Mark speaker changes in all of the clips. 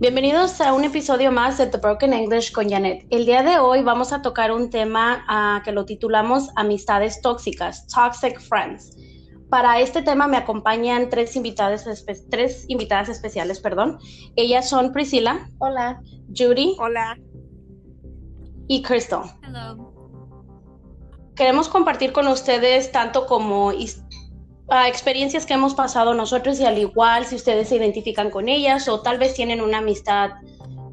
Speaker 1: Bienvenidos a un episodio más de The Broken English con Janet. El día de hoy vamos a tocar un tema uh, que lo titulamos Amistades tóxicas, Toxic Friends. Para este tema me acompañan tres invitadas, tres invitadas especiales, perdón. Ellas son Priscila.
Speaker 2: Hola.
Speaker 1: Judy.
Speaker 3: Hola.
Speaker 1: Y Crystal.
Speaker 4: Hello.
Speaker 1: Queremos compartir con ustedes tanto como experiencias que hemos pasado nosotros y al igual si ustedes se identifican con ellas o tal vez tienen una amistad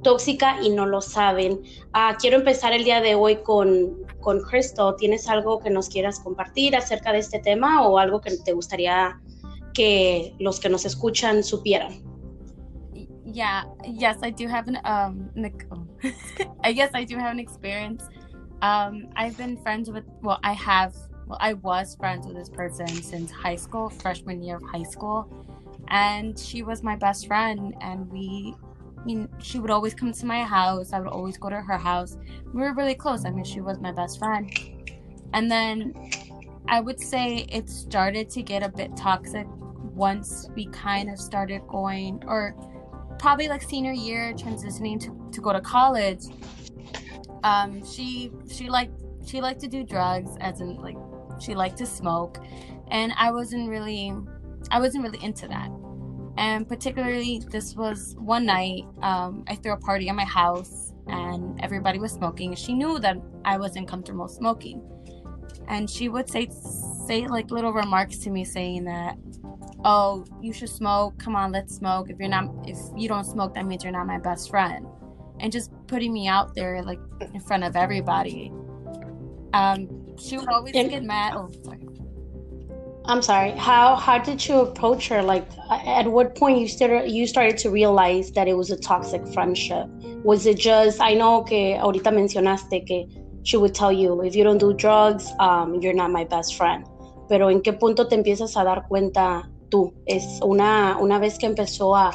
Speaker 1: tóxica y no lo saben. Uh, quiero empezar el día de hoy con, con Cristo. ¿Tienes algo que nos quieras compartir acerca de este tema o algo que te gustaría que los que nos escuchan supieran?
Speaker 4: Yeah, yes, I do have an um I guess I do have an experience. Um I've been friends with well, I have I was friends with this person since high school, freshman year of high school. And she was my best friend. And we, I mean, she would always come to my house. I would always go to her house. We were really close. I mean, she was my best friend. And then I would say it started to get a bit toxic once we kind of started going, or probably like senior year, transitioning to, to go to college. Um, she she liked she liked to do drugs, as in like she liked to smoke, and I wasn't really, I wasn't really into that. And particularly, this was one night. Um, I threw a party at my house, and everybody was smoking. She knew that I wasn't comfortable smoking, and she would say say like little remarks to me, saying that, "Oh, you should smoke. Come on, let's smoke. If you're not, if you don't smoke, that means you're not my best friend." And just putting me out there like in front of everybody. Um, she would always and, get mad. Oh, sorry.
Speaker 1: I'm sorry. How how did you approach her? Like, at what point you started you started to realize that it was a toxic friendship? Was it just? I know que ahorita mencionaste que she would tell you if you don't do drugs, um, you're not my best friend. Pero en qué punto te empiezas a dar cuenta tú? Es una una vez que empezó a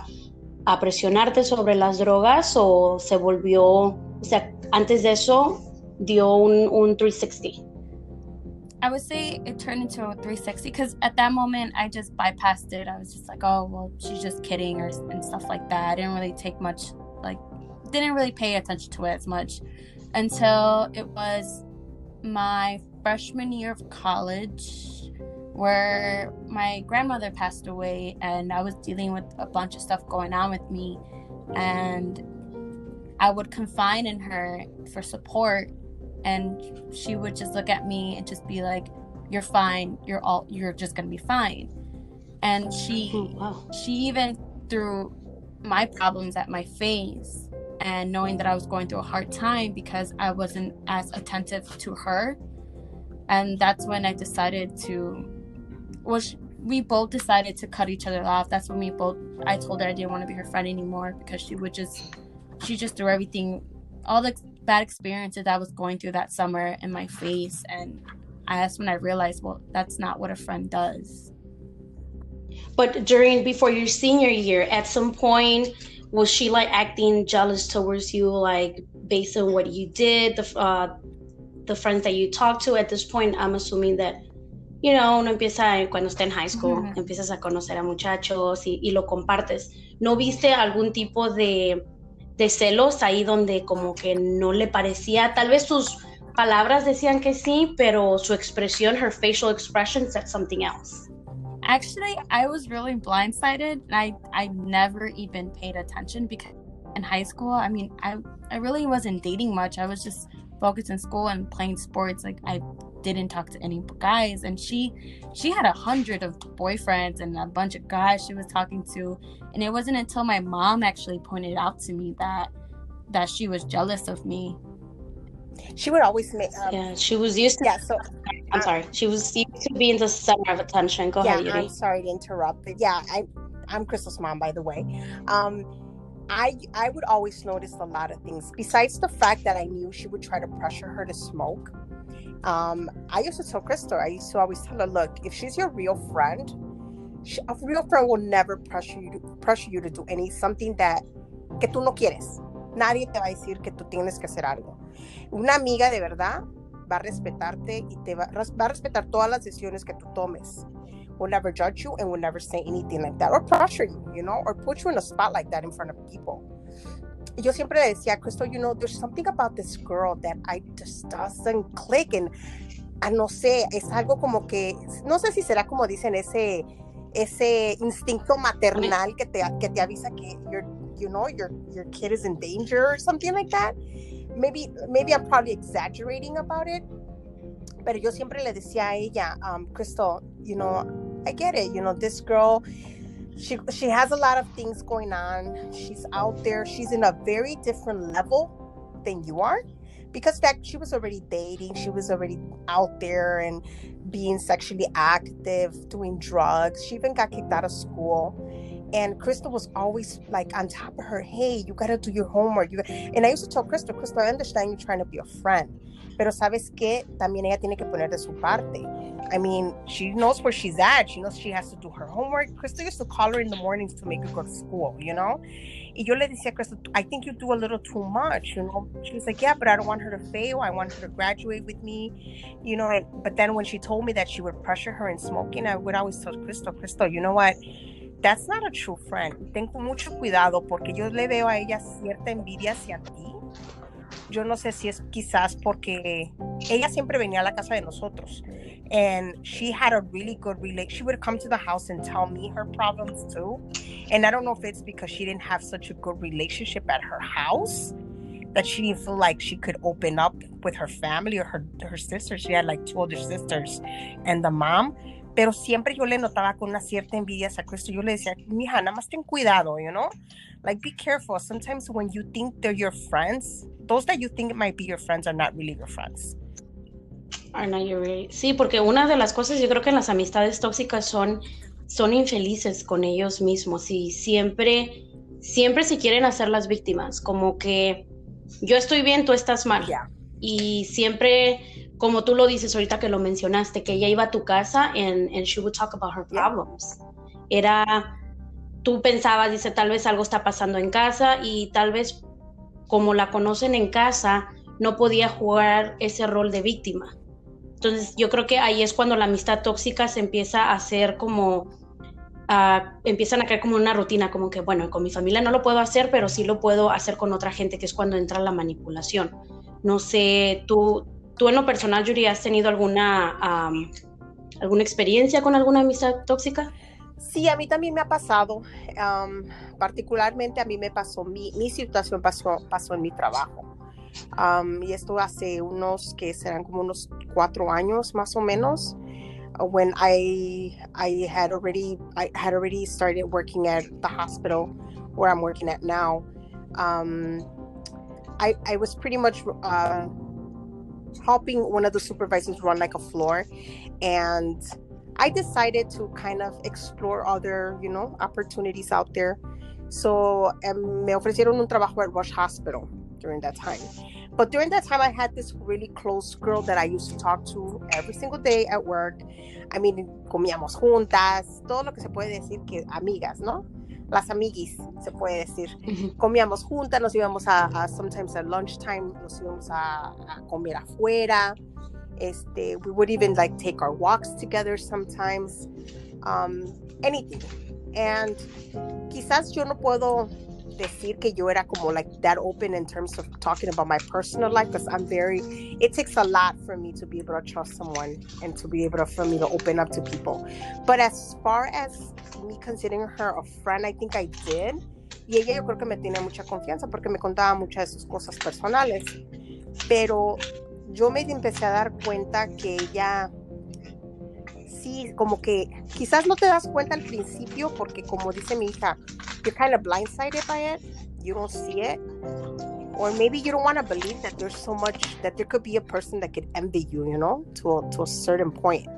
Speaker 1: a presionarte sobre las drogas o se volvió, o sea, antes de eso dio un, un 360.
Speaker 4: I would say it turned into a 360 because at that moment I just bypassed it. I was just like, oh, well, she's just kidding or and stuff like that. I didn't really take much, like, didn't really pay attention to it as much until it was my freshman year of college where my grandmother passed away and I was dealing with a bunch of stuff going on with me and I would confide in her for support and she would just look at me and just be like you're fine. You're all you're just gonna be fine. And she oh, wow. she even threw my problems at my face and knowing that i was going through a hard time because i wasn't as attentive to her. And that's when i decided to well we both decided to cut each other off. That's when we both i told her i didn't want to be her friend anymore because she would just she just threw everything all the bad experiences I was going through that summer in my face. And I, that's when I realized, well, that's not what a friend does.
Speaker 1: But during, before your senior year, at some point, was she like acting jealous towards you, like based on what you did, the, uh, the friends that you talked to? At this point, I'm assuming that you know, uno empieza cuando está en high school, uh -huh. empiezas a conocer a muchachos y, y, lo compartes. ¿No viste algún tipo de de celos ahí donde como que no le parecía, tal vez sus palabras decían que sí, pero su expresión, her facial expression said something else.
Speaker 4: Actually, I was really blindsided. I I never even paid attention because in high school, I mean, I I really wasn't dating much. I was just focused in school and playing sports. Like I didn't talk to any guys and she she had a hundred of boyfriends and a bunch of guys she was talking to. And it wasn't until my mom actually pointed out to me that that she was jealous of me.
Speaker 2: She would always make um,
Speaker 1: yeah she was used to
Speaker 2: yeah so
Speaker 1: i'm uh, sorry. She was used to being the center of attention. Go
Speaker 2: yeah,
Speaker 1: ahead Judy.
Speaker 2: i'm sorry to interrupt but yeah i i'm crystal's mom by the way. Um I I would always notice a lot of things. Besides the fact that I knew she would try to pressure her to smoke, um, I used to tell Crystal, I used to always tell her, look, if she's your real friend, she, a real friend will never pressure you to, pressure you to do any something that que tú no quieres. Nadie te va a decir que tú tienes que hacer algo. Una amiga de verdad va a respetarte y te va, va a respetar todas las decisiones que tú tomes. Will never judge you and will never say anything like that or pressure you, you know, or put you in a spot like that in front of people. Yo siempre decía Crystal, you know, there's something about this girl that I just doesn't click. And, ah, no sé, es algo como que, no sé si será como dicen ese, ese instinto maternal que te, que te avisa que you're, you know, your, your kid is in danger or something like that. Maybe, maybe I'm probably exaggerating about it. Pero yo siempre le decía a ella, um, Crystal, you know, I get it, you know, this girl, she she has a lot of things going on. She's out there. She's in a very different level than you are because that she was already dating. She was already out there and being sexually active, doing drugs. She even got kicked out of school. And Crystal was always like on top of her, hey, you gotta do your homework. You and I used to tell Crystal, Crystal, I understand you're trying to be a friend, pero sabes que también ella tiene que poner de su parte. I mean, she knows where she's at. She knows she has to do her homework. Crystal used to call her in the mornings to make her go to school, you know? Y yo le decía, Crystal, I think you do a little too much, you know? She was like, yeah, but I don't want her to fail. I want her to graduate with me, you know? And, but then when she told me that she would pressure her in smoking, I would always tell Crystal, Crystal, you know what? That's not a true friend. Tengo mucho cuidado porque yo le veo a ella cierta envidia hacia ti yo no sé si es quizás porque ella siempre venía a la casa de nosotros and she had a really good relate she would come to the house and tell me her problems too. And i don't know if it's because she didn't have such a good relationship at her house that she didn't feel like she could open up with her family or her her sisters she had like two older sisters and the mom. Pero siempre yo le notaba con una cierta envidia a Cristo. Yo le decía mija nada más ten cuidado you know? Like be careful. Sometimes when you think they're your friends those that you think might be your friends are not really your friends
Speaker 1: sí porque una de las cosas yo creo que en las amistades tóxicas son son infelices con ellos mismos y siempre siempre se quieren hacer las víctimas como que yo estoy bien tú estás mal. Y siempre como tú lo dices ahorita que lo mencionaste que ella iba a tu casa and, and she would talk about her problems. Era tú pensabas, dice, tal vez algo está pasando en casa y tal vez como la conocen en casa, no podía jugar ese rol de víctima. Entonces yo creo que ahí es cuando la amistad tóxica se empieza a hacer como, empiezan a crear como una rutina, como que, bueno, con mi familia no lo puedo hacer, pero sí lo puedo hacer con otra gente, que es cuando entra la manipulación. No sé, tú, tú en lo personal, Yuri, ¿has tenido alguna, alguna experiencia con alguna amistad tóxica?
Speaker 2: Sí, a mí también me ha pasado. particularmente a mí me pasó, mi, mi situación pasó, pasó en mi trabajo. Y esto hace unos que serán como unos cuatro años más o menos. When I I had already I had already started working at the hospital where I'm working at now. Um, I I was pretty much uh, helping one of the supervisors run like a floor, and I decided to kind of explore other, you know, opportunities out there. So um, me ofrecieron un trabajo at Rush Hospital during that time. But during that time, I had this really close girl that I used to talk to every single day at work. I mean, comíamos juntas, todo lo que se puede decir que amigas, ¿no? Las amiguis, se puede decir. Comíamos juntas, nos íbamos a, a sometimes at lunchtime, nos íbamos a, a comer afuera. Este, we would even like take our walks together sometimes, um, anything. And quizás yo no puedo decir que yo era como like that open in terms of talking about my personal life because I'm very it takes a lot for me to be able to trust someone and to be able for me to open up to people. But as far as me considering her a friend, I think I did. Y ella yo creo que me tiene mucha confianza porque me contaba muchas de sus cosas personales. Pero yo me empecé a dar cuenta que ella sí, como que quizás no te das cuenta al principio porque como dice mi hija, you're kind of blindsided by it, you don't see it, or maybe you don't want to believe that there's so much that there could be a person that could envy you, you know, to a, to a certain point.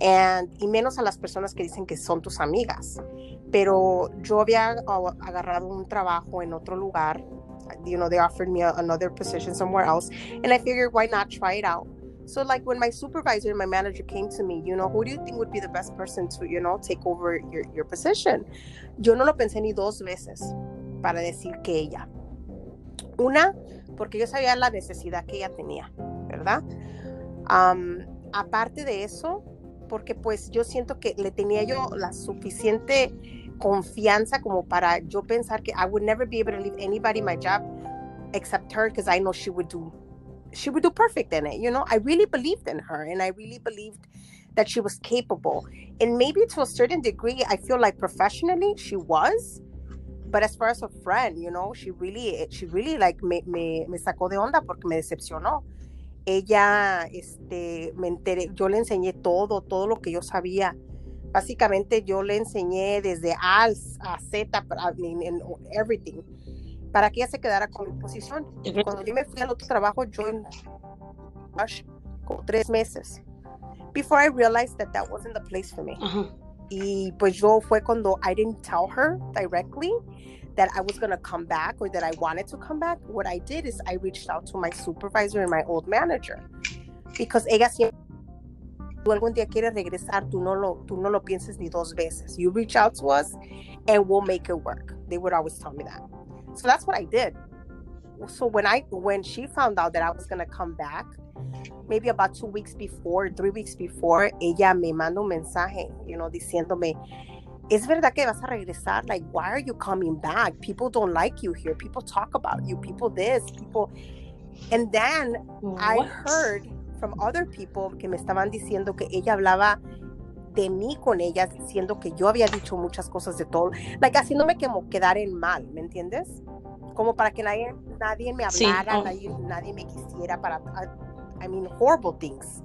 Speaker 2: And, y menos a las personas que dicen que son tus amigas. Pero yo había agarrado un trabajo en otro lugar you know they offered me a, another position somewhere else and i figured why not try it out so like when my supervisor and my manager came to me you know who do you think would be the best person to you know take over your, your position yo no lo pensé ni dos veces para decir que ella. Una porque yo sabía la necesidad que ella tenía verdad um, aparte de eso porque pues yo siento que le tenía yo la suficiente confianza como para yo pensar que I would never be able to leave anybody my job except her because I know she would do she would do perfect in it. You know, I really believed in her and I really believed that she was capable. And maybe to a certain degree, I feel like professionally she was. But as far as a friend, you know, she really, she really like me, me, me sacó de onda porque me decepcionó. Ella, este, me enteré, yo le enseñé todo, todo lo que yo sabía. Básicamente yo le enseñé desde A a Z, I mean, everything para que ella se quedara con mi posición. Cuando yo me fui al otro trabajo, yo en como tres meses. Before I realized that that wasn't the place for me. Y pues yo fue cuando I didn't tell her directly that I was going to come back or that I wanted to come back. What I did is I reached out to my supervisor and my old manager. Because ella siempre tú algún día quieres regresar, tú no lo, tú no lo pienses ni dos veces. You reach out to us and we'll make it work. They would always tell me that. So that's what I did. So when I when she found out that I was gonna come back, maybe about two weeks before, three weeks before, ella me mandó un mensaje, you know, diciéndome, es verdad que vas a regresar? Like, why are you coming back? People don't like you here. People talk about you. People this, people. And then what? I heard from other people que me estaban diciendo que ella hablaba de mí con ellas diciendo que yo había dicho muchas cosas de todo, like haciéndome como quedar en mal, ¿me entiendes? Como para que nadie, nadie me hablara, sí, oh. nadie, nadie, me quisiera para, I, I, mean, horrible things.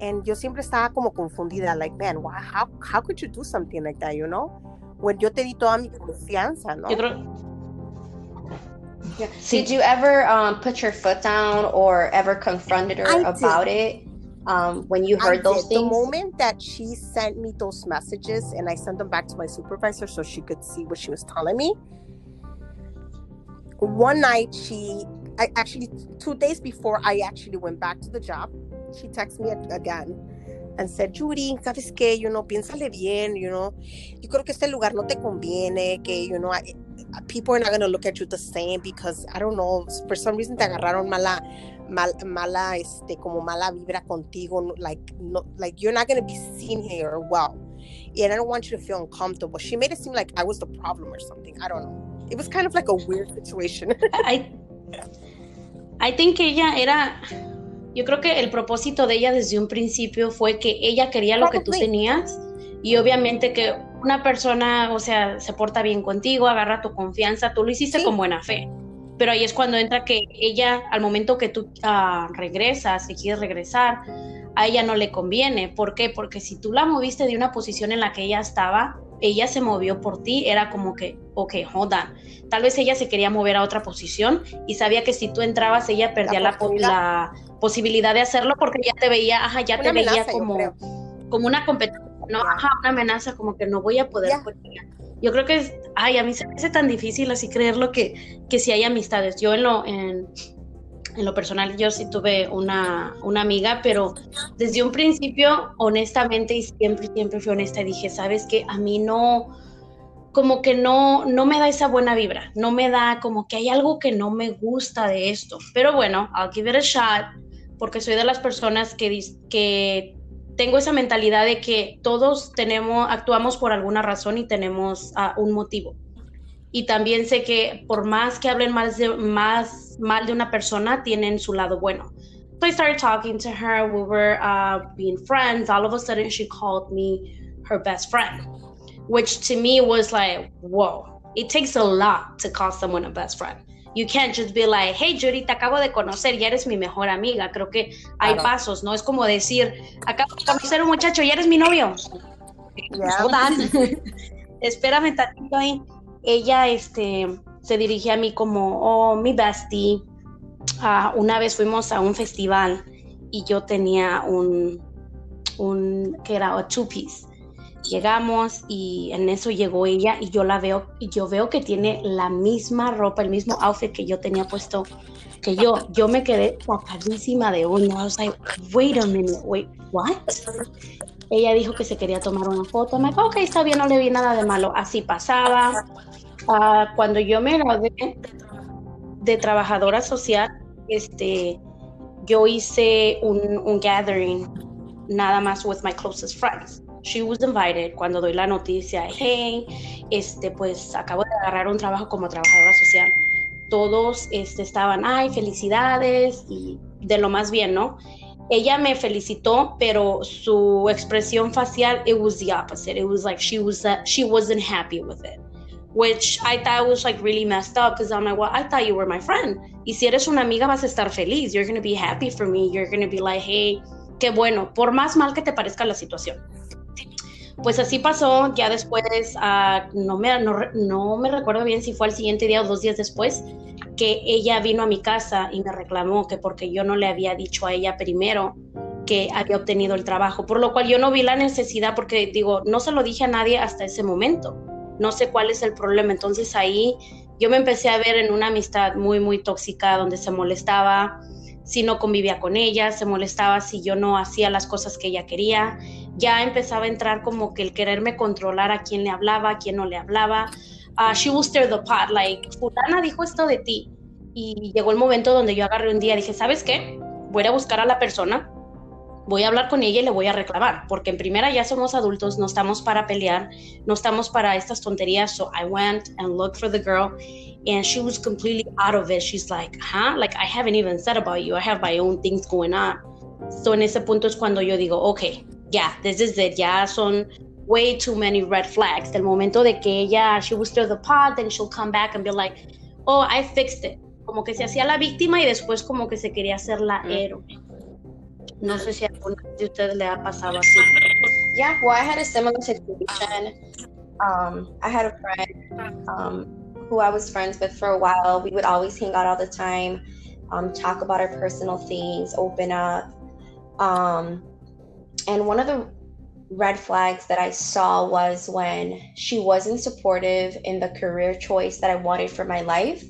Speaker 2: And yo siempre estaba como confundida, like, man, why, how, how could you do something like that, you know? When yo te di toda mi confianza, ¿no?
Speaker 3: Yeah. Did you ever um, put your foot down or ever confronted her I about did. it? Um, when you heard I those did. things?
Speaker 2: The moment that she sent me those messages and I sent them back to my supervisor so she could see what she was telling me. One night, she, I actually, two days before I actually went back to the job, she texted me again and said, Judy, ¿sabes qué? You know, piénsale bien, you know. Yo creo que este lugar no te conviene, que, you know, I, people are not going to look at you the same because, I don't know, for some reason te agarraron mala mal, mala, este, como mala vibra contigo, like, no, like you're not gonna be seen here well. And I don't want you to feel uncomfortable. She made it seem like I was the problem or something. I don't know. It was kind of like a weird situation.
Speaker 1: I, I think ella era, yo creo que el propósito de ella desde un principio fue que ella quería lo que tú tenías y obviamente que una persona, o sea, se porta bien contigo, agarra tu confianza, tú lo hiciste con buena fe pero ahí es cuando entra que ella, al momento que tú uh, regresas, y quieres regresar, a ella no le conviene. ¿Por qué? Porque si tú la moviste de una posición en la que ella estaba, ella se movió por ti, era como que, ok, hold on. Tal vez ella se quería mover a otra posición y sabía que si tú entrabas, ella perdía la, la, posibilidad de hacerlo porque ya te veía, ajá, ya te veía como, como una competencia, no, ajá, una amenaza, como que no voy a poder yo creo que ay, a mí se me hace tan difícil así creerlo que, que si hay amistades. Yo en lo, en, en lo personal, yo sí tuve una, una amiga, pero desde un principio, honestamente, y siempre, siempre fui honesta, dije, sabes que a mí no, como que no, no me da esa buena vibra, no me da como que hay algo que no me gusta de esto. Pero bueno, I'll give it a shot, porque soy de las personas que, que tengo esa mentalidad de que todos tenemos, actuamos por alguna razón y tenemos uh, un motivo. Y también sé que por más que hablen más, de, más mal de una persona, tienen su lado bueno. So I started talking to her. We were uh, being friends. All of a sudden, she called me her best friend, which to me was like, whoa, it takes a lot to call someone a best friend. You can't just be like, hey Judy, te acabo de conocer, ya eres mi mejor amiga. Creo que hay pasos, ¿no? Es como decir, acabo de conocer a un muchacho, ya eres mi novio. Espérame tantito ahí. Ella este, se dirige a mí como, oh, mi bestie. Uh, una vez fuimos a un festival y yo tenía un, un que era a two piece Llegamos y en eso llegó ella y yo la veo y yo veo que tiene la misma ropa, el mismo outfit que yo tenía puesto que yo. Yo me quedé sacadísima de onda. I was like, wait a minute, wait, what? Ella dijo que se quería tomar una foto. Me dijo, ok, está bien, no le vi nada de malo. Así pasaba. Uh, cuando yo me gradué de trabajadora social, este, yo hice un gathering nada más with my closest friends she was invited cuando doy la noticia, hey, este, pues acabo de agarrar un trabajo como trabajadora social. Todos este, estaban, ay, felicidades y de lo más bien, ¿no? Ella me felicitó, pero su expresión facial, it was the opposite. It was like she was uh, she wasn't happy with it, which I thought was like really messed up because I'm like, well, I thought you were my friend. Y si eres una amiga vas a estar feliz. You're gonna be happy for me. You're gonna be like, hey, qué bueno, por más mal que te parezca la situación. Pues así pasó, ya después, uh, no, me, no, me recuerdo bien si fue al siguiente día o dos días después, que ella vino a mi casa y me reclamó que porque yo no le había dicho a ella primero que había obtenido el trabajo, por lo cual yo no vi la necesidad porque digo, no se lo dije a nadie hasta ese momento, no sé cuál es el problema, entonces ahí yo me empecé a ver en una amistad muy, muy tóxica donde se molestaba si no convivía con ella, se molestaba si yo no hacía las cosas que ella quería, ya empezaba a entrar como que el quererme controlar a quién le hablaba, a quién no le hablaba. Uh, she will stir the pot, like, fulana dijo esto de ti. Y llegó el momento donde yo agarré un día y dije, ¿sabes qué? Voy a buscar a la persona, voy a hablar con ella y le voy a reclamar, porque en primera ya somos adultos, no estamos para pelear, no estamos para estas tonterías. So I went and looked for the girl and she was completely out of it. She's like, huh? Like, I haven't even said about you. I have my own things going on. So en ese punto es cuando yo digo, ok, yeah, this is it. Ya son way too many red flags. Del momento de que ella, she will stir the pot, then she'll come back and be like, oh, I fixed it. Como que se hacía la víctima y después como que se quería hacer la héroe. No sé si a alguna de ustedes le ha pasado así.
Speaker 3: Yeah, well, I had a similar situation. Um, I had a friend um, who I was friends with for a while. We would always hang out all the time, um, talk about our personal things, open up. Um, and one of the red flags that I saw was when she wasn't supportive in the career choice that I wanted for my life.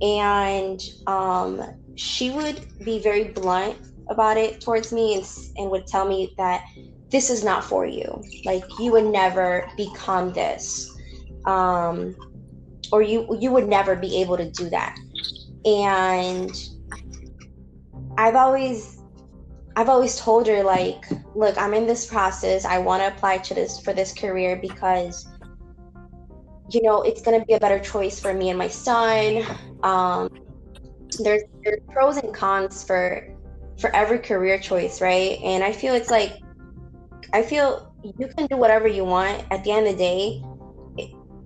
Speaker 3: And um, she would be very blunt about it towards me and, and would tell me that this is not for you. Like, you would never become this. Um, or you you would never be able to do that. And I've always I've always told her like, look, I'm in this process. I want to apply to this for this career because you know, it's going to be a better choice for me and my son. Um there's, there's pros and cons for for every career choice, right? And I feel it's like I feel you can do whatever you want. At the end of the day,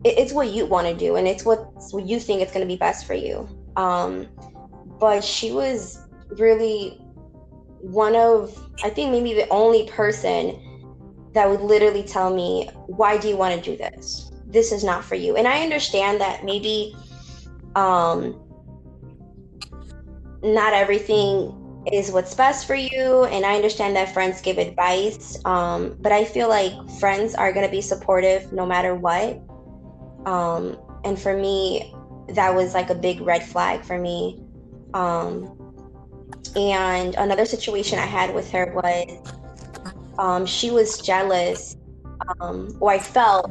Speaker 3: it, it's what you want to do, and it's what, what you think it's going to be best for you. Um, but she was really one of I think maybe the only person that would literally tell me, "Why do you want to do this? This is not for you." And I understand that maybe um not everything is what's best for you and i understand that friends give advice um, but i feel like friends are going to be supportive no matter what. Um, and for me that was like a big red flag for me. Um, and another situation I had with her was um, she was jealous, um, or I felt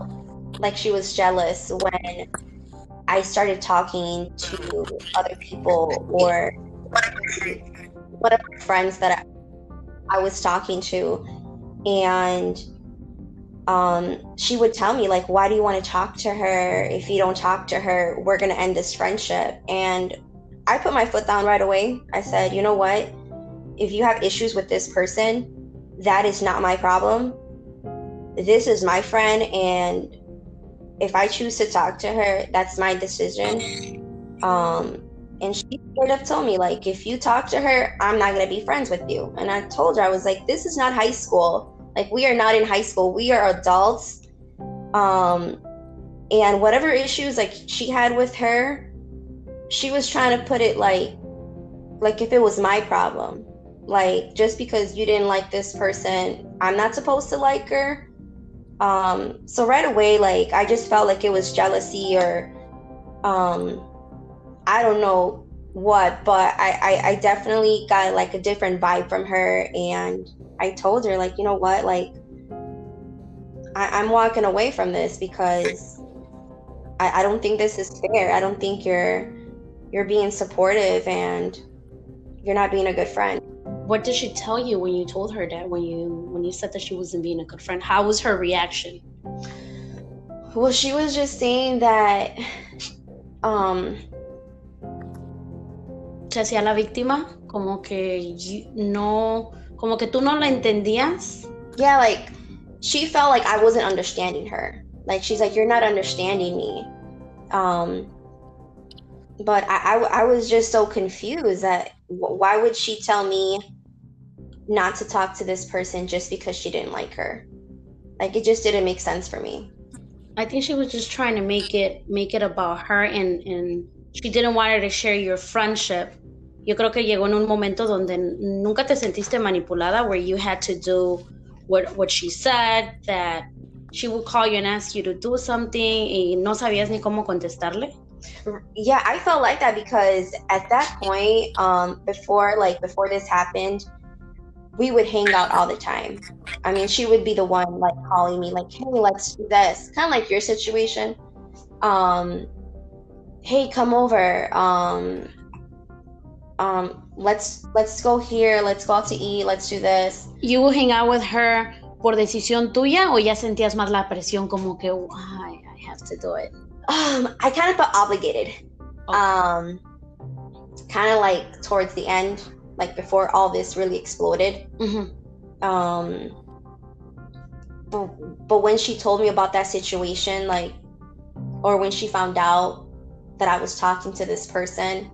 Speaker 3: like she was jealous when I started talking to other people or one of my friends that I, was talking to. And um, she would tell me, like, why do you want to talk to her? If you don't talk to her, we're going to end this friendship. And I put my foot down right away. I said, you know what? If you have issues with this person, that is not my problem. This is my friend, and if I choose to talk to her, that's my decision. Um, and she straight up told me, like, if you talk to her, I'm not gonna be friends with you. And I told her, I was like, this is not high school. Like, we are not in high school. We are adults. Um, and whatever issues like she had with her, she was trying to put it like like if it was my problem like just because you didn't like this person i'm not supposed to like her um so right away like i just felt like it was jealousy or um i don't know what but I, I i definitely got like a different vibe from her and i told her like you know what like I, i'm walking away from this because I, I don't think this is fair i don't think you're you're being supportive and you're not being a good friend.
Speaker 1: what did she tell you when you told her that when you when you said that she wasn't being a good friend? How was her reaction?
Speaker 3: Well, she was just saying that um
Speaker 1: se hacía la víctima, como que no, como que tú no la entendías.
Speaker 3: Yeah, like she felt like I wasn't understanding her. Like she's like, you're not understanding me. Um, but I, I, I was just so confused that why would she tell me not to talk to this person just because she didn't like her? Like it just didn't make sense for me.
Speaker 1: I think she was just trying to make it make it about her and and she didn't want her to share your friendship. Yo creo que llegó en un momento donde nunca te sentiste manipulada where you had to do what what she said that she would call you and ask you to do something y no sabías ni cómo contestarle.
Speaker 3: Yeah, I felt like that because at that point, um, before like before this happened, we would hang out all the time. I mean, she would be the one like calling me, like, "Hey, let's do this," kind of like your situation. Um, hey, come over. Um, um, let's let's go here. Let's go out to eat. Let's do this.
Speaker 1: You will hang out with her por decisión tuya, o ya sentías más la presión, como que, oh, I, I have to do it.
Speaker 3: Um, I kind of felt obligated. Okay. Um, kind of like towards the end like before all this really exploded. Mm-hmm. Um, but, but when she told me about that situation, like, or when she found out that I was talking to this person,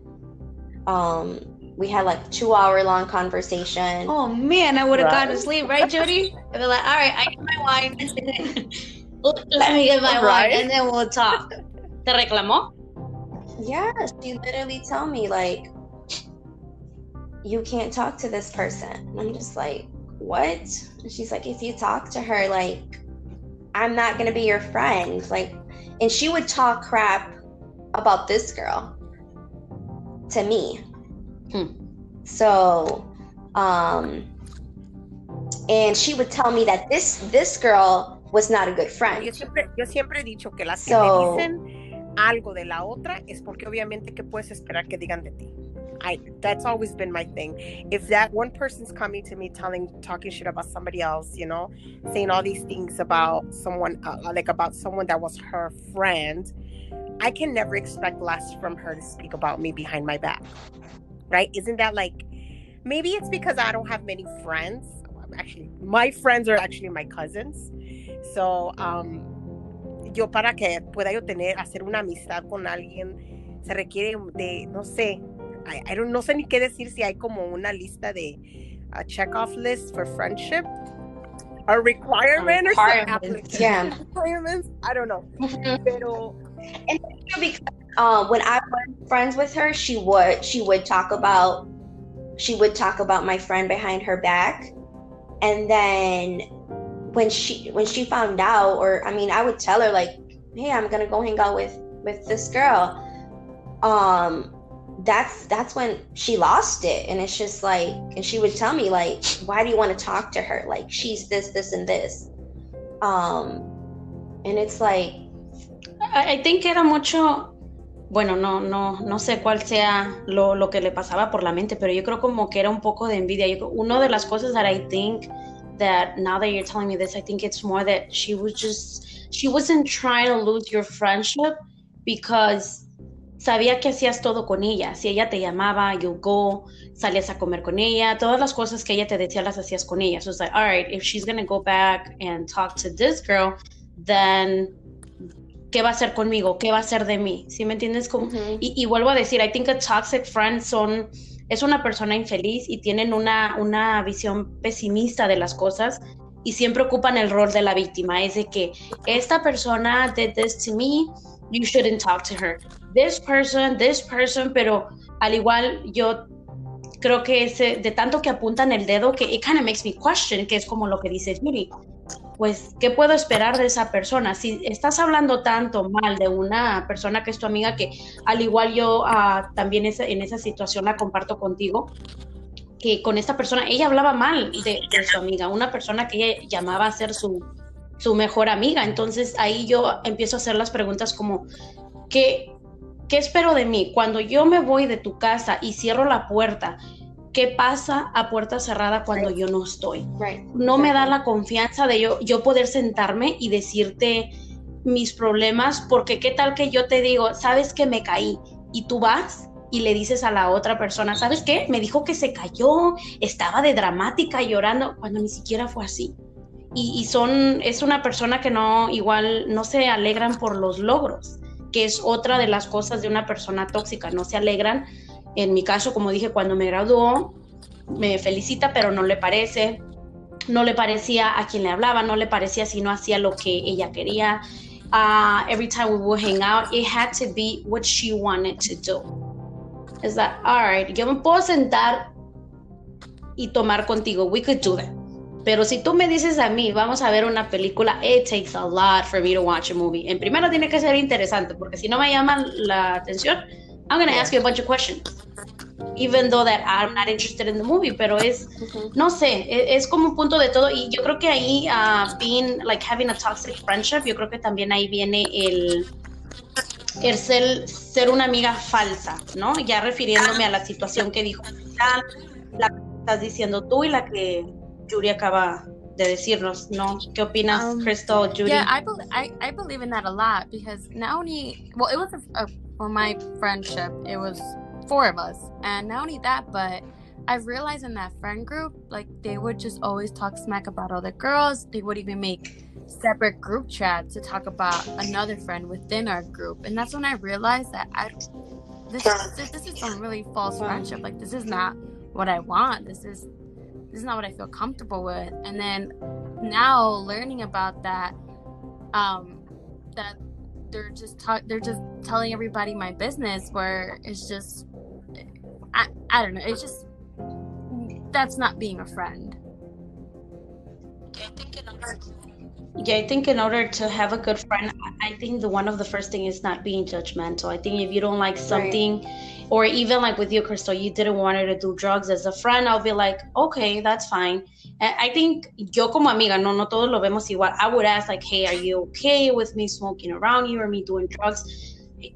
Speaker 3: um, we had like two hour long conversation.
Speaker 1: Oh man, I would have right. gone to sleep, right, Jody? I'd be like, all right, I get my wine. Let me get my right. wine, and then we'll talk. ¿Te reclamó?
Speaker 3: Yeah, she literally told me like, you can't talk to this person. And I'm just like, what? And she's like, if you talk to her, like, I'm not gonna be your friend. Like, and she would talk crap about this girl to me. Hmm. So, um, and she would tell me that this this girl was not a good friend.
Speaker 2: Yo siempre, yo siempre he dicho que las so, que me dicen algo de la otra es porque obviamente que puedes esperar que digan de ti. I that's always been my thing. If that one person's coming to me telling talking shit about somebody else, you know, saying all these things about someone uh, like about someone that was her friend, I can never expect less from her to speak about me behind my back. Right? Isn't that like maybe it's because I don't have many friends. Actually, my friends are actually my cousins. So, um yo para que pueda yo tener hacer una amistad con alguien se requiere de no sé I, I don't, no sé ni qué decir si hay como una lista de a check off list for friendship. A requirement, or something.
Speaker 3: Yeah.
Speaker 2: Requirements. I don't know. Mm-hmm. Pero
Speaker 3: and because uh, when I was friends with her, she would she would talk about she would talk about my friend behind her back, and then when she when she found out, or I mean, I would tell her like, "Hey, I'm gonna go hang out with with this girl." Um, that's that's when she lost it. And it's just like and she would tell me like why do you want to talk to her? Like she's this this and this. Um and it's like
Speaker 1: I, think era mucho bueno no no no sé cuál sea lo, lo que le pasaba por la mente pero yo creo como que era un poco de envidia. Yo, de las cosas that I think that now that you're telling me this I think it's more that she was just she wasn't trying to lose your friendship because sabía que hacías todo con ella. Si ella te llamaba, you go, salías a comer con ella, todas las cosas que ella te decía las hacías con ella. So it's like, all right, if she's to go back and talk to this girl, then ¿qué va a hacer conmigo? ¿Qué va a hacer de mí? ¿Sí me entiendes? Como, y, y, vuelvo a decir, I think a toxic friend son, es una persona infeliz y tienen una, una visión pesimista de las cosas y siempre ocupan el rol de la víctima. Es de que esta persona did this to me, you shouldn't talk to her. This person, this person, pero al igual yo creo que ese, de tanto que apuntan el dedo, que it kind of makes me question, que es como lo que dice Yuri. Pues, ¿qué puedo esperar de esa persona? Si estás hablando tanto mal de una persona que es tu amiga, que al igual yo uh, también en esa situación la comparto contigo, que con esta persona, ella hablaba mal de, de su amiga, una persona que ella llamaba a ser su, su mejor amiga. Entonces ahí yo empiezo a hacer las preguntas como, ¿qué, ¿qué espero de mí? Cuando yo me voy de tu casa y cierro la puerta, qué pasa a puerta cerrada cuando
Speaker 3: Right.
Speaker 1: yo no estoy.
Speaker 3: Right.
Speaker 1: No me da la confianza de yo, yo poder sentarme y decirte mis problemas, porque qué tal que yo te digo, sabes que me caí y tú vas y le dices a la otra persona, ¿sabes qué? Me dijo que se cayó, estaba de dramática llorando, cuando ni siquiera fue así. Y, y son, es una persona que no, igual, no se alegran por los logros, que es otra de las cosas de una persona tóxica, no se alegran. En mi caso, como dije, cuando me graduó, me felicita, pero no le parece, no le parecía a quien le hablaba, no le parecía si no hacía lo que ella quería. Uh, every time we would hang out, it had to be what she wanted to do. Is that, all right, yo me puedo sentar y tomar contigo, we could do that. Pero si tú me dices a mí, vamos a ver una película, it takes a lot for me to watch a movie. En primero tiene que ser interesante, porque si no me llama la atención, I'm going to ask you a bunch of questions. Even though that I'm not interested in the movie, pero es, no sé, e- es, como un punto de todo y yo creo que ahí, uh, being, like having a toxic friendship, yo creo que también ahí viene el, el ser, ser una amiga falsa, ¿no? Ya refiriéndome a la situación que dijo la que estás diciendo tú y la que Judy acaba de decirnos, ¿no? ¿Qué opinas,
Speaker 4: Um,
Speaker 1: Crystal, Judy?
Speaker 4: Yeah, I, bel I I believe in that a lot because not only well, it was a, a for my friendship, it was four of us, and not only that, but I've realized in that friend group, like they would just always talk smack about other girls. They would even make separate group chats to talk about another friend within our group, and that's when I realized that I this this, this is some really false friendship. Like this is not what I want. This is this is not what I feel comfortable with. And then now learning about that, um, that they're just ta- they're just telling everybody my business, where it's just I I don't know. It's just that's not being a friend.
Speaker 1: Yeah, I think in order to have a good friend, I think the one of the first thing is not being judgmental. I think if you don't like something, or even like with you, Crystal, you didn't want her to do drugs as a friend, I'll be like, okay, that's fine. And I think yo como amiga, no, no todos lo vemos igual. I would ask like, hey, are you okay with me smoking around you or me doing drugs?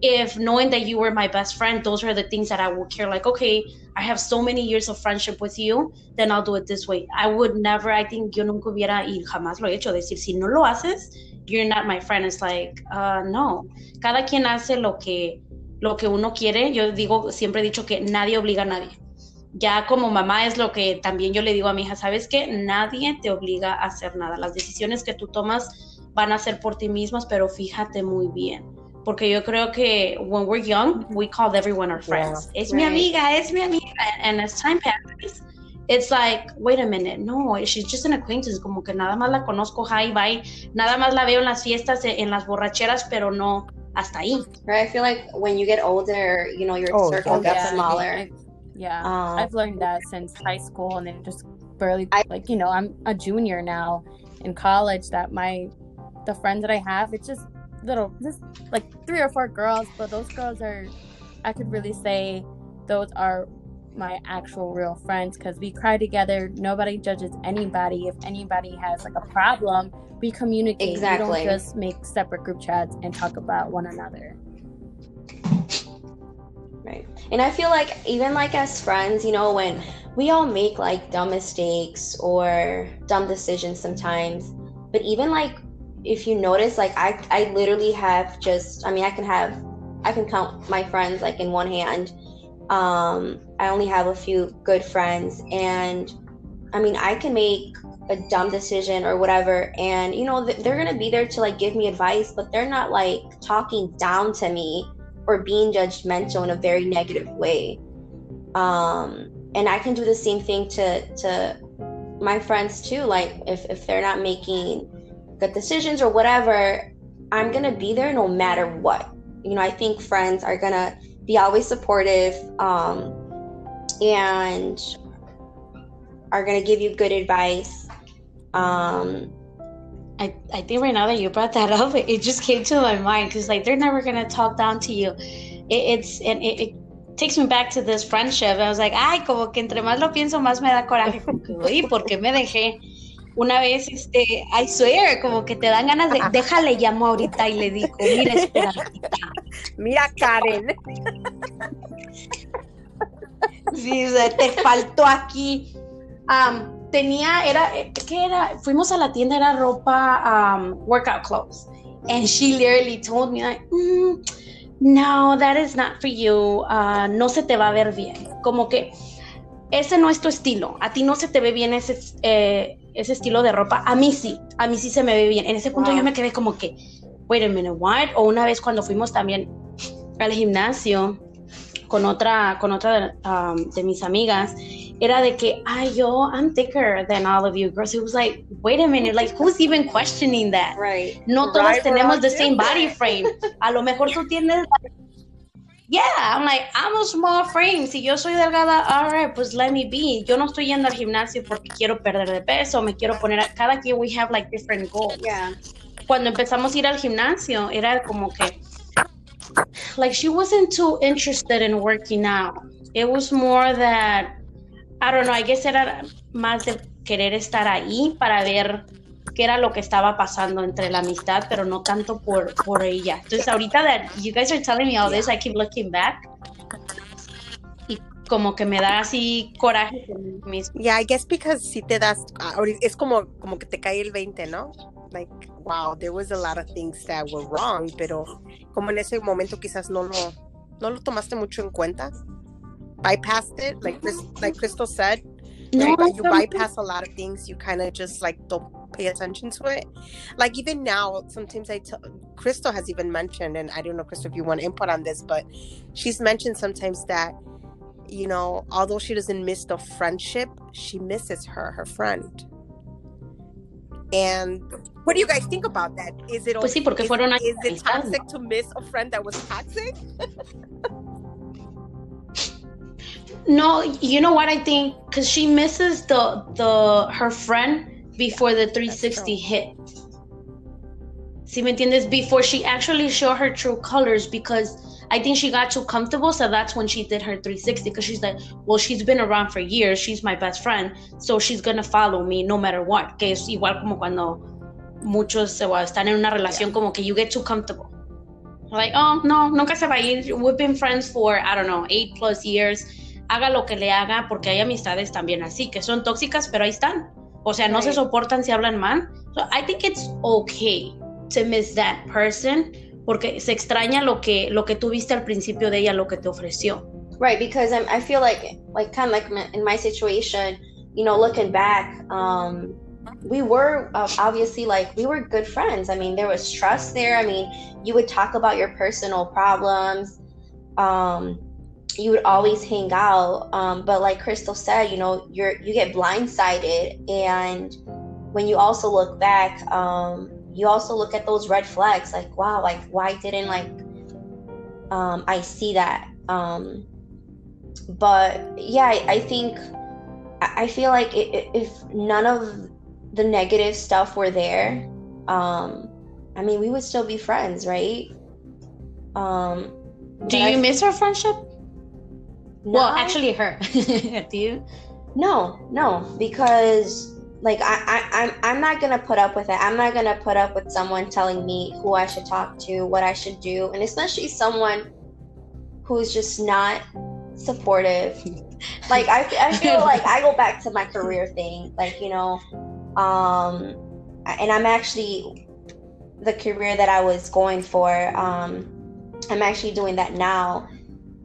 Speaker 1: If knowing that you were my best friend, those are the things that I will care. Like, okay, I have so many years of friendship with you, then I'll do it this way. I would never, I think yo nunca hubiera, y jamás lo he hecho, decir, si no lo haces, you're not my friend. It's like, uh, no. Cada quien hace lo que, lo que uno quiere. Yo digo, siempre he dicho que nadie obliga a nadie. Ya como mamá es lo que también yo le digo a mi hija, ¿sabes qué? Nadie te obliga a hacer nada. Las decisiones que tú tomas van a ser por ti mismas, pero fíjate muy bien. Porque yo creo que when we're young, we call everyone our friends. Es mi
Speaker 3: Right.
Speaker 1: amiga, es mi amiga. And as time passes, it's like, wait a minute, no, she's just an acquaintance, como que nada más la conozco, hi, bye, nada más la veo en las fiestas, en las borracheras, pero no hasta ahí.
Speaker 3: Right. I feel like when you get older, you know, your
Speaker 2: Oh,
Speaker 3: circle
Speaker 2: yeah.
Speaker 3: gets smaller.
Speaker 4: I- yeah,
Speaker 3: Um,
Speaker 4: I've learned that since high school, and then just barely
Speaker 3: I-
Speaker 4: like you know I'm a junior now in college. That my the friends that I have, it's just little, just like three or four girls, but those girls are, I could really say, those are my actual real friends because we cry together. Nobody judges anybody. If anybody has like a problem, we communicate.
Speaker 3: Exactly.
Speaker 4: We don't just make separate group chats and talk about one another.
Speaker 3: Right. And I feel like even like as friends, you know, when we all make like dumb mistakes or dumb decisions sometimes, but even like if you notice like I I literally have just I mean I can have I can count my friends like in one hand. Um I only have a few good friends and I mean I can make a dumb decision or whatever and you know they're to be there to like give me advice but they're not like talking down to me or being judgmental in a very negative way. Um, and I can do the same thing to to my friends too. Like if if they're not making good decisions or whatever, I'm gonna be there no matter what. You know, I think friends are gonna be always supportive um, and are gonna give you good advice. Um,
Speaker 1: I, I think right now that you brought that up, it, just came to my mind because like they're never gonna talk down to you. It, it's and it, it takes me back to this friendship. I was like, ay, como que entre más lo pienso, más me da coraje. Como que, oye, ¿por qué me dejé? Una vez, este, I swear, como que te dan ganas de, déjale llamo ahorita y le digo, mira, espera.
Speaker 2: Mira, Karen.
Speaker 1: Sí, o sea, te faltó aquí. Um, tenía, era, ¿qué era? Fuimos a la tienda, era ropa, um, workout clothes. And she literally told me, like, mm, no, that is not for you. Uh, no se te va a ver bien. Como que ese no es tu estilo. A ti no se te ve bien ese, eh, ese estilo de ropa. A mí sí, a mí sí se me ve bien. En ese punto yo me quedé como que, wait a minute, what? O una vez cuando fuimos también al gimnasio con otra, con otra de, um, de mis amigas, era de que, ay, yo, I'm thicker than all of you girls. It was like, wait a minute, like, who's even questioning that?
Speaker 3: Right.
Speaker 1: No todas
Speaker 2: Right,
Speaker 1: tenemos the same body frame. A lo mejor tú tienes. Yeah, I'm like, I'm a small frame. Si yo soy delgada, all right, pues let me be. Yo no estoy yendo al gimnasio porque quiero perder de peso, me quiero poner. A, cada quien we have like different goals.
Speaker 3: Yeah.
Speaker 1: Cuando empezamos a ir al gimnasio, era como que. Like, she wasn't too interested in working out. It was more that. I don't know, I guess era más de querer estar ahí para ver era lo que estaba pasando entre la amistad, pero no tanto por, por ella. Entonces, ahorita that you guys are telling me all this, I keep looking back. Y como que me da así coraje conmigo mismo.
Speaker 2: Yeah, I guess because si te das, ah, es como, como que te cae el 20, ¿no? Like, wow, there was a lot of things that were wrong, pero como en ese momento quizás no lo, no lo tomaste mucho en cuenta. Bypassed it, like, like Crystal said,
Speaker 1: No,
Speaker 2: right? you bypass a lot of things. You kind of just like don't pay attention to it. Like even now, sometimes I tell Crystal has even mentioned, and I don't know, Crystal, if you want input on this, but she's mentioned sometimes that you know, although she doesn't miss the friendship, she misses her, her friend. And what do you guys think about that? Is it
Speaker 1: Pues sí, porque fueron
Speaker 2: is it toxic to miss a friend that was toxic?
Speaker 1: No, you know what I think? Because she misses the the her friend before the 360 hit. See, me entiendes? Before she actually showed her true colors, because I think she got too comfortable, so that's when she did her 360. Because she's like, well, she's been around for years, she's my best friend, so she's gonna follow me no matter what. Que es igual como cuando muchos están en una relación como que you get too comfortable. Like, oh, no, nunca se va a ir. We've been friends for, I don't know, eight plus years. Haga lo que le haga, porque hay amistades también así, que son tóxicas, pero ahí están. O sea, no se
Speaker 3: Right.
Speaker 1: soportan si hablan mal. So I think it's okay to miss that person, porque se extraña lo que, lo que tú viste al principio de ella, lo que te ofreció.
Speaker 3: Right, because I'm, I feel like, like kind of like in my situation, you know, looking back, um, we were uh, obviously like we were good friends. I mean, there was trust there. I mean, you would talk about your personal problems. Um, you would always hang out. Um, but like Crystal said, you know, you're you get blindsided, and when you also look back, um, you also look at those red flags. Like, wow, like why didn't like um, I see that? Um, but yeah, I, I think I I feel like i- i- if none of the negative stuff were there, um, I mean, we would still be friends, right? Um,
Speaker 1: Do
Speaker 3: I-
Speaker 1: you miss our friendship? Well, actually, her. Do you?
Speaker 3: No, no, because like I, I I'm I'm not gonna put up with it. I'm not gonna put up with someone telling me who I should talk to, what I should do, and especially someone who's just not supportive. like I, I feel like I go back to my career thing, like you know, um, and I'm actually the career that I was going for. Um, I'm actually doing that now,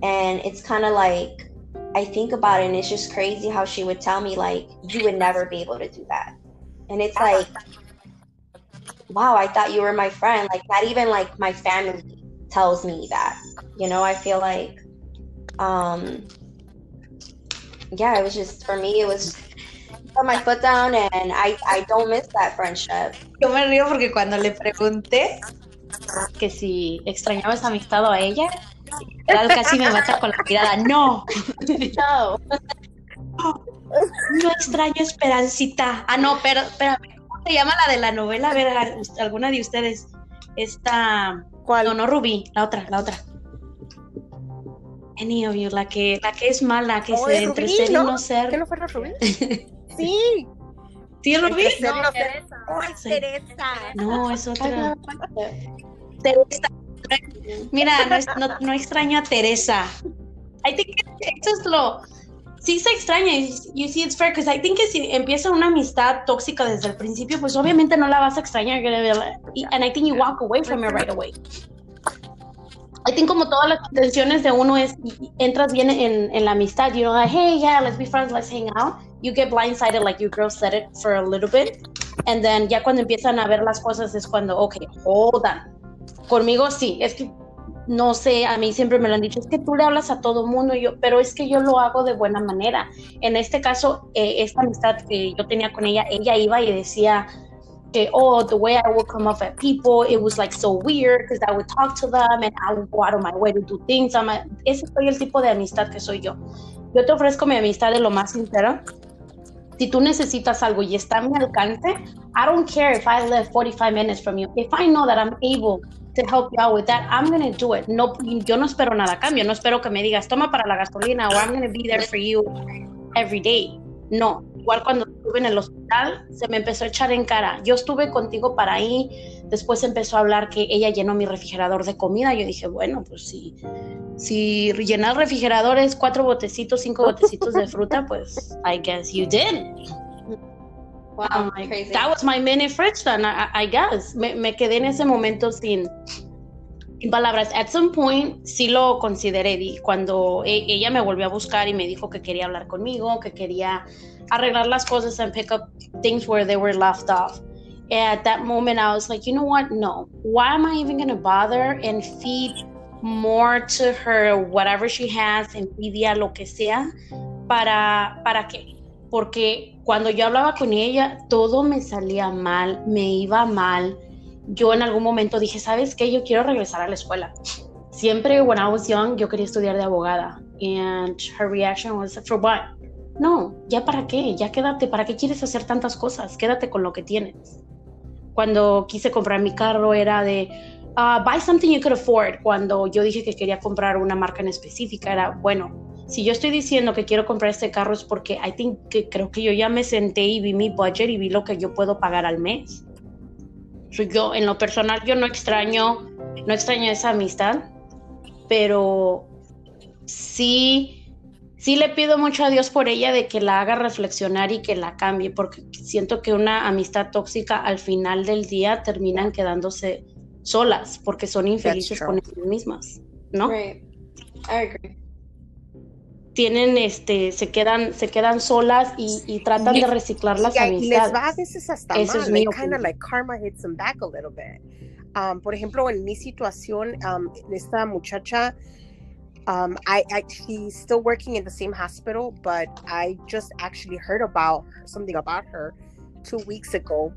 Speaker 3: and it's kind of like I think about it and it's just crazy how she would tell me like you would never be able to do that. And it's like wow, I thought you were my friend. Like not even like my family tells me that. You know, I feel like um yeah, it was just for me it was put my foot down and I I don't miss that friendship.
Speaker 1: Yo me río porque cuando le pregunté que si extrañaba esa amistad a ella, él casi me mata con la mirada. No,
Speaker 3: No.
Speaker 1: no extraño Esperancita. Ah, no, pero espérame. ¿Cómo se llama la de la novela? A ver, alguna de ustedes. Esta.
Speaker 2: ¿Cuál?
Speaker 1: No, no, Ruby, la otra, la otra. Any of you, la que, la que es mala, que
Speaker 2: Oh,
Speaker 1: se entre
Speaker 2: Rubí,
Speaker 1: ser y
Speaker 2: ¿no?
Speaker 1: no ser.
Speaker 2: ¿Qué no fue la Rubí? sí.
Speaker 1: ¿Sí,
Speaker 2: y
Speaker 4: No,
Speaker 2: no.
Speaker 4: Teresa.
Speaker 1: Sí.
Speaker 2: Teresa.
Speaker 1: No, es otra.
Speaker 3: no.
Speaker 1: Teresa. Mira, no, es- Teresa. I think eso es lo, sí se extraña. You see, it's fair, because I think que si empieza una amistad tóxica desde el principio, pues obviamente no la vas a extrañar. And I think you walk away from it right away. I think como todas las intenciones de uno es, entras bien en, en la amistad, you know, like, hey, yeah, let's be friends, let's hang out. You get blindsided, like your girl said it, for a little bit. And then ya cuando empiezan a ver las cosas es cuando, ok, hold on. Conmigo sí, es que no sé, a mí siempre me lo han dicho, es que tú le hablas a todo mundo, yo, pero es que yo lo hago de buena manera. En este caso, eh, esta amistad que yo tenía con ella, ella iba y decía que, oh, the way I would come up at people, it was like so weird because I would talk to them and I would go out of my way to do things. ese soy el tipo de amistad que soy yo. Yo te ofrezco mi amistad de lo más sincera. Si tú necesitas algo y está a mi alcance, I don't care if I live 45 minutes from you. If I know that I'm able to help you out with that, I'm going to do it. No, yo no espero nada a cambio. No espero que me digas, toma para la gasolina o I'm going to be there for you every day. No, igual cuando estuve en el hospital se me empezó a echar en cara. Yo estuve contigo para ahí, después empezó a hablar que ella llenó mi refrigerador de comida. Yo dije, bueno, pues si, si llenar refrigeradores, cuatro botecitos, cinco botecitos de fruta, pues I guess you did.
Speaker 3: Wow, crazy.
Speaker 1: That was my mini fridge then, I, guess. Me, me, quedé en ese momento sin, palabras. At some point sí lo consideré. Cuando e, ella me volvió a buscar y me dijo que quería hablar conmigo, que quería arreglar las cosas and pick up things where they were left off. At that moment, I was like, you know what? No. Why am I even going to bother and feed more to her, whatever she has, envidia, lo que sea, para, para qué? Porque cuando yo hablaba con ella, todo me salía mal, me iba mal. Yo en algún momento dije, ¿sabes qué? Yo quiero regresar a la escuela. Siempre, when I was young, yo quería estudiar de abogada. And her reaction was, for what? No, ya para qué, ya quédate, ¿para qué quieres hacer tantas cosas? Quédate con lo que tienes. Cuando quise comprar mi carro era de, uh, buy something you could afford. Cuando yo dije que quería comprar una marca en específica, era, bueno, si yo estoy diciendo que quiero comprar este carro es porque I think que creo que yo ya me senté y vi mi budget y vi lo que yo puedo pagar al mes. yo, en lo personal, yo no extraño, no extraño esa amistad, pero sí sí le pido mucho a Dios por ella de que la haga reflexionar y que la cambie, porque siento que una amistad tóxica al final del día terminan quedándose solas porque son infelices con ellas mismas, ¿no?
Speaker 3: Right. I agree.
Speaker 1: Tienen, este, se quedan, se quedan solas y, y tratan de reciclar las amistades. Y les
Speaker 2: va a veces hasta Eso mal. Es kind of like karma hits them back a little bit. Um, por ejemplo, en mi situación, um, esta muchacha um, I, I she's still working in the same hospital, but I just actually heard about something about her two weeks ago,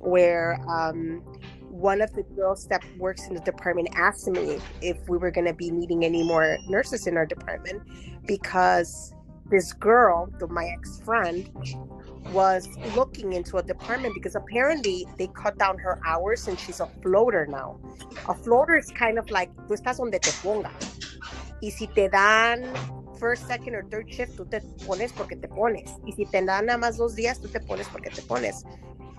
Speaker 2: where um, one of the girls that works in the department asked me if we were going to be needing any more nurses in our department because this girl, my ex friend, was looking into a department because apparently they cut down her hours and she's a floater now. A floater is kind of like tú estás donde te ponga. Y si te dan first, second or third shift, tú te pones porque te pones. Y si te dan nada más dos días, tú te pones porque te pones.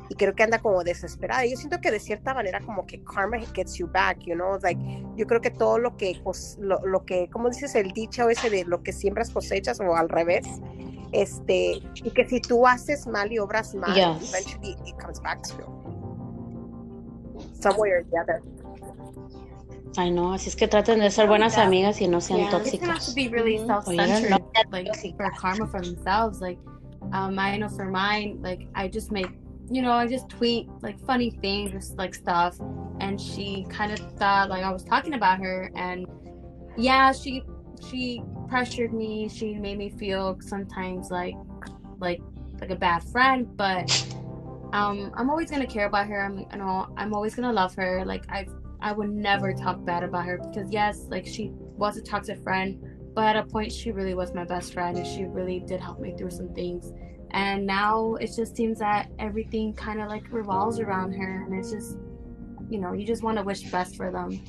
Speaker 2: Y creo que anda como desesperada. Yo siento que de cierta manera como que karma gets you back, you know, like yo creo que todo lo que pues, lo, lo que como dices el dicho ese de lo que siembras cosechas o al revés, este y que si tú haces mal y obras mal, eventually it comes back to you. Some way or the other.
Speaker 1: Ay, no, así es que traten de ser buenas amigas y no sean yeah, tóxicas.
Speaker 4: have to be really self-centered, no, like for karma for themselves. Like, um, I know for mine, like I just make, you know, I just tweet like funny things, like stuff, and she kind of thought like I was talking about her, and yeah, she she pressured me. She made me feel sometimes like like like a bad friend, but um, I'm always gonna care about her. I'm, you know, I'm always gonna love her. Like I've I would never talk bad about her because yes, like she was a toxic friend, but at a point she really was my best friend and she really did help me through some things. And now it just seems that everything kind of like revolves around her and it's just you know, you just want to wish best for them.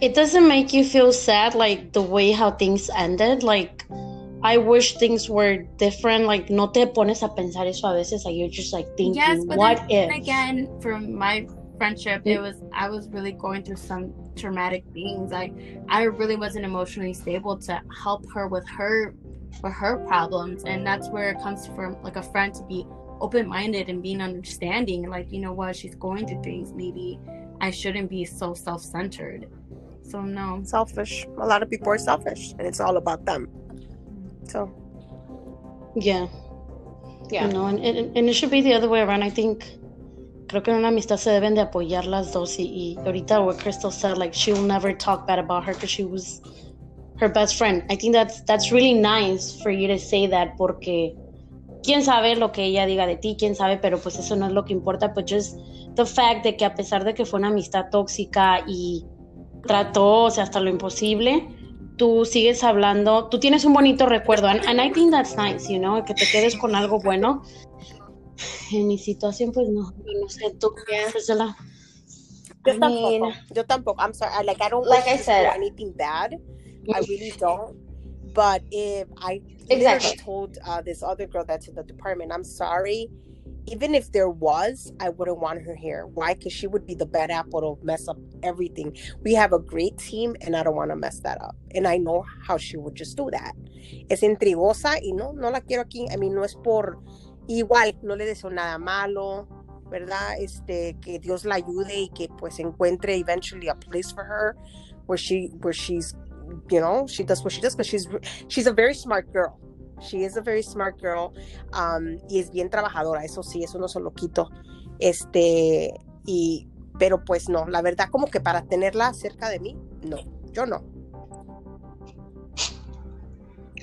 Speaker 1: It doesn't make you feel sad like the way how things ended like I wish things were different. Like, no te pones a pensar eso a veces. Like, you're just like thinking, yes, but what
Speaker 4: then,
Speaker 1: if?
Speaker 4: Again, from my friendship it mm. was i was really going through some traumatic things i i really wasn't emotionally stable to help her with her with her problems and that's where it comes from like a friend to be open-minded and being understanding like you know what she's going through things maybe i shouldn't be so self-centered so no
Speaker 2: selfish a lot of people are selfish and it's all about them so
Speaker 1: yeah
Speaker 3: Yeah.
Speaker 1: You know, and, and, and it should be the other way around. I think, creo que en una amistad se deben de apoyar las dos. Y, y ahorita what Crystal said, like, she'll never talk bad about her because she was her best friend. I think that's, that's really nice for you to say that porque quién sabe lo que ella diga de ti, quién sabe, pero pues eso no es lo que importa. But just the fact de que a pesar de que fue una amistad tóxica y trató, o sea, hasta lo imposible, tú sigues hablando, tú tienes un bonito recuerdo, and, and I think that's nice, you know, que te quedes con algo bueno. En mi situación, pues no, no sé, tú, Priscilla.
Speaker 2: Yo
Speaker 3: I
Speaker 2: tampoco. Yo tampoco. I'm sorry. Like I don't
Speaker 3: Like I said-
Speaker 2: anything bad. I really don't. But if I
Speaker 3: Exactly.
Speaker 2: told uh, this other girl that's in the department, I'm sorry. Even if there was, I wouldn't want her here. Why? Because she would be the bad apple to mess up everything. We have a great team, and I don't want to mess that up. And I know how she would just do that. Es intrigosa y no, no la quiero aquí. I mean, no es por igual, no le deseo nada malo, ¿verdad? Este, que Dios la ayude y que pues encuentre eventually a place for her where she, where she's, you know, she does what she does because she's, she's a very smart girl. She is a very smart girl. Um, y es bien trabajadora, eso sí, eso no se lo quito. Este, y, pero pues no, la verdad como que para tenerla cerca de mí, no, yo no.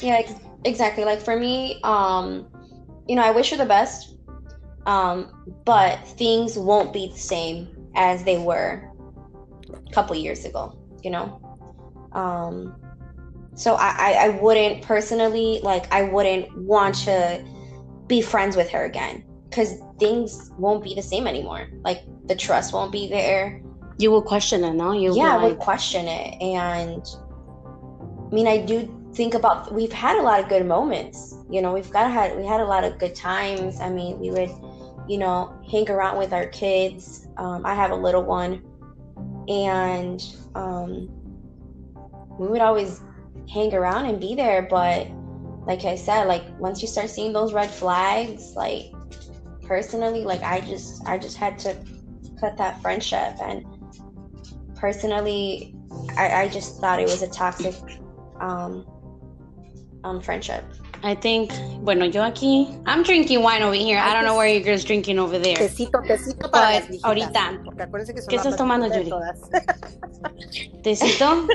Speaker 3: Yeah, ex- exactly. Like for me, um, you know, I wish her the best, um, but things won't be the same as they were a couple years ago. You know, um, so I, I I wouldn't personally like I wouldn't want to be friends with her again because things won't be the same anymore. Like the trust won't be there.
Speaker 1: You will question it, no? You'll
Speaker 3: yeah, I
Speaker 1: be
Speaker 3: would question it. And I mean, I do think about we've had a lot of good moments. You know, we've got had we had a lot of good times. I mean, we would, you know, hang around with our kids. Um, I have a little one, and um, we would always hang around and be there. But like I said, like once you start seeing those red flags, like personally, like I just I just had to cut that friendship and personally I, I just thought it was a toxic um, um friendship.
Speaker 1: I think, bueno, yo aquí, I'm drinking wine over here. I don't know where your girl's drinking over there.
Speaker 2: Tecito, tecito para
Speaker 1: But
Speaker 2: las viejitas,
Speaker 1: ahorita,
Speaker 2: porque acuérdense que son
Speaker 1: ¿qué estás tomando,
Speaker 2: todas.
Speaker 1: ¿Tecito?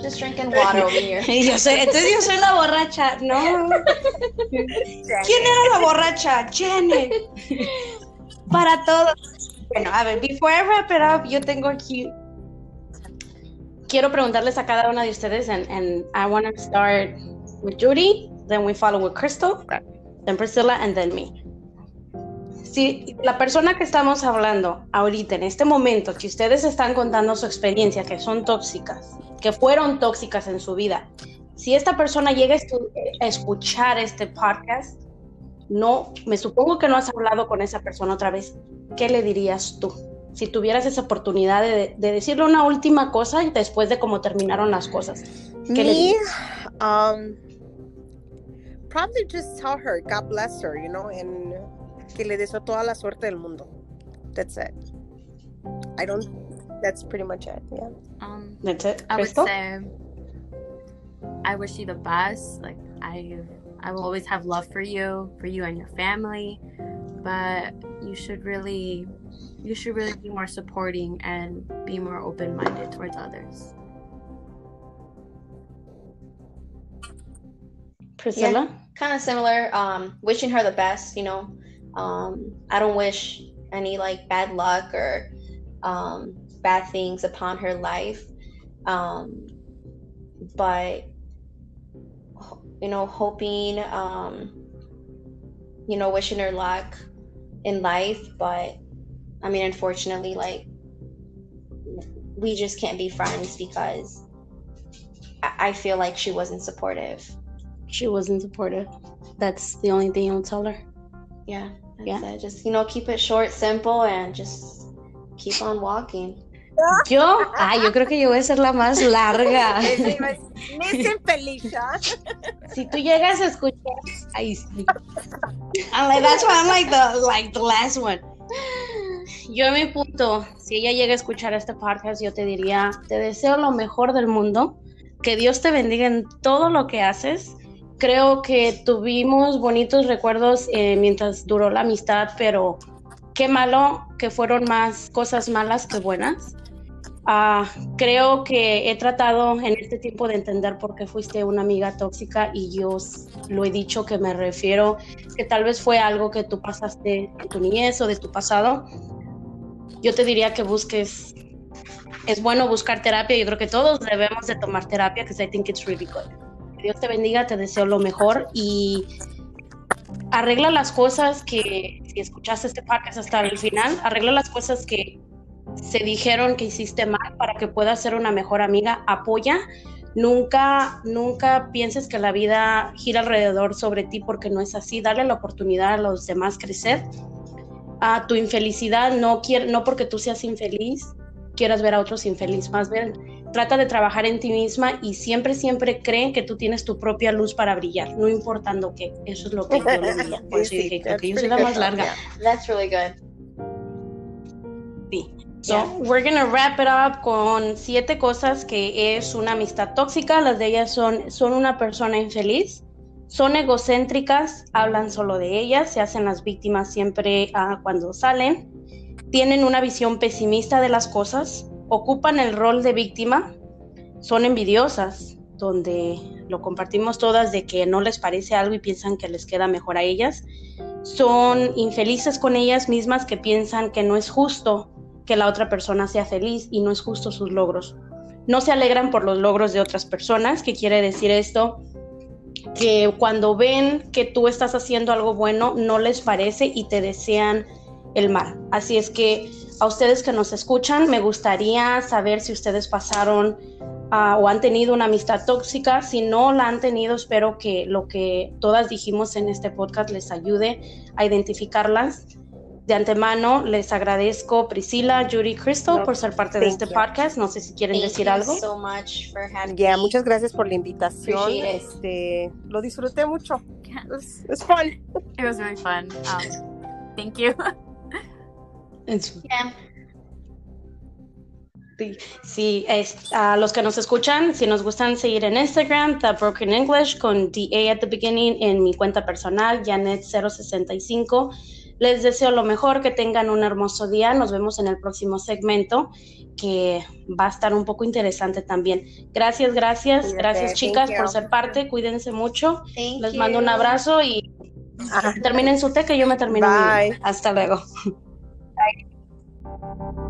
Speaker 3: Just drinking water over here.
Speaker 1: yo soy, entonces yo soy la borracha, no. ¿Quién era la borracha? Janet. Para todos. Bueno, a ver, before I wrap it up, yo tengo aquí. Quiero preguntarles a cada una de ustedes, and, and I want to start with Judy, then we follow with Crystal, then Priscilla, and then me. Si la persona que estamos hablando ahorita, en este momento, que ustedes están contando su experiencia, que son tóxicas, que fueron tóxicas en su vida, si esta persona llega a escuchar este podcast, no, me supongo que no has hablado con esa persona otra vez, ¿qué le dirías tú? Si tuvieras esa oportunidad de, de decirle una última cosa después de cómo terminaron las cosas, ¿qué
Speaker 2: Me, um, probably just tell her, God bless her, you know, and que le deseo toda la suerte del mundo. That's it. I don't. That's pretty much it. Yeah.
Speaker 4: um
Speaker 1: That's it.
Speaker 4: I would say I wish you the best. Like I I will always have love for you, for you and your family. But you should really you should really be more supporting and be more open minded towards others.
Speaker 1: Priscilla?
Speaker 3: Kind of similar. Um, wishing her the best. You know, um, I don't wish any like bad luck or um, bad things upon her life. Um, but you know, hoping, um, you know, wishing her luck in life. But I mean, unfortunately, like we just can't be friends because I I feel like she wasn't supportive.
Speaker 1: She wasn't supportive. That's the only thing you'll tell her.
Speaker 3: Yeah,
Speaker 1: Yeah.
Speaker 3: it. Just you know, keep it short, simple, and just keep on walking.
Speaker 1: Yo, ah, yo creo que yo voy a ser la más larga.
Speaker 2: Listen, Felicia.
Speaker 1: Si tú llegas a escuchar, ahí sí. I'm like, that's why I'm like the, like the last one. Yo a mi punto, si ella llega a escuchar este podcast, yo te diría, te deseo lo mejor del mundo, que Dios te bendiga en todo lo que haces. Creo que tuvimos bonitos recuerdos eh, mientras duró la amistad, pero qué malo que fueron más cosas malas que buenas. Ah, creo que he tratado en este tiempo de entender por qué fuiste una amiga tóxica y yo lo he dicho que me refiero que tal vez fue algo que tú pasaste de tu niñez o de tu pasado. Yo te diría que busques, es bueno buscar terapia, yo creo que todos debemos de tomar terapia, que I think it's really good. Dios te bendiga, te deseo lo mejor y arregla las cosas que, si escuchaste este podcast hasta el final, arregla las cosas que se dijeron que hiciste mal para que puedas ser una mejor amiga, apoya. Nunca, nunca pienses que la vida gira alrededor sobre ti porque no es así. Dale la oportunidad a los demás crecer. A tu infelicidad no quiere, no porque tú seas infeliz quieras ver a otros infeliz, más bien trata de trabajar en ti misma y siempre, siempre cree que tú tienes tu propia luz para brillar, no importando qué. Eso es lo que yo le diría. Por eso dije que yo soy la más larga.
Speaker 3: That's really good.
Speaker 1: Sí. So, we're gonna wrap it up con siete cosas que es una amistad tóxica. Las de ellas son, son una persona infeliz, son egocéntricas, hablan solo de ellas, se hacen las víctimas siempre uh, cuando salen, tienen una visión pesimista de las cosas, ocupan el rol de víctima, son envidiosas, donde lo compartimos todas de que no les parece algo y piensan que les queda mejor a ellas, son infelices con ellas mismas que piensan que no es justo que la otra persona sea feliz y no es justo sus logros. No se alegran por los logros de otras personas, ¿qué quiere decir esto? Que cuando ven que tú estás haciendo algo bueno, no les parece y te desean el mal. Así es que a ustedes que nos escuchan, me gustaría saber si ustedes pasaron uh, o han tenido una amistad tóxica. Si no la han tenido, espero que lo que todas dijimos en este podcast les ayude a identificarlas de antemano les agradezco Priscila, Judy, Crystal no, por ser parte de este you. podcast. No sé si quieren
Speaker 3: thank
Speaker 1: decir
Speaker 3: you
Speaker 1: algo.
Speaker 3: So much for having
Speaker 2: Yeah, muchas gracias por la invitación.
Speaker 3: It.
Speaker 2: Este, lo disfruté mucho.
Speaker 4: Yeah.
Speaker 2: Es it's fun.
Speaker 4: It was really fun. Um, thank you.
Speaker 3: Yeah.
Speaker 1: Sí, sí, es, a los que nos escuchan, si nos gustan seguir en Instagram, The Broken English con DA at the beginning en mi cuenta personal, Janet065. Les deseo lo mejor, que tengan un hermoso día. Nos vemos en el próximo segmento, que va a estar un poco interesante también. Gracias, gracias,
Speaker 2: Cuídate,
Speaker 1: gracias
Speaker 2: thank
Speaker 1: chicas
Speaker 2: you.
Speaker 1: por ser parte. Cuídense mucho.
Speaker 3: Thank
Speaker 1: Les
Speaker 3: you.
Speaker 1: mando un abrazo y
Speaker 2: Ajá.
Speaker 1: terminen su té, que yo me termino. mi-
Speaker 2: Bye.
Speaker 1: Hasta luego. Thank you.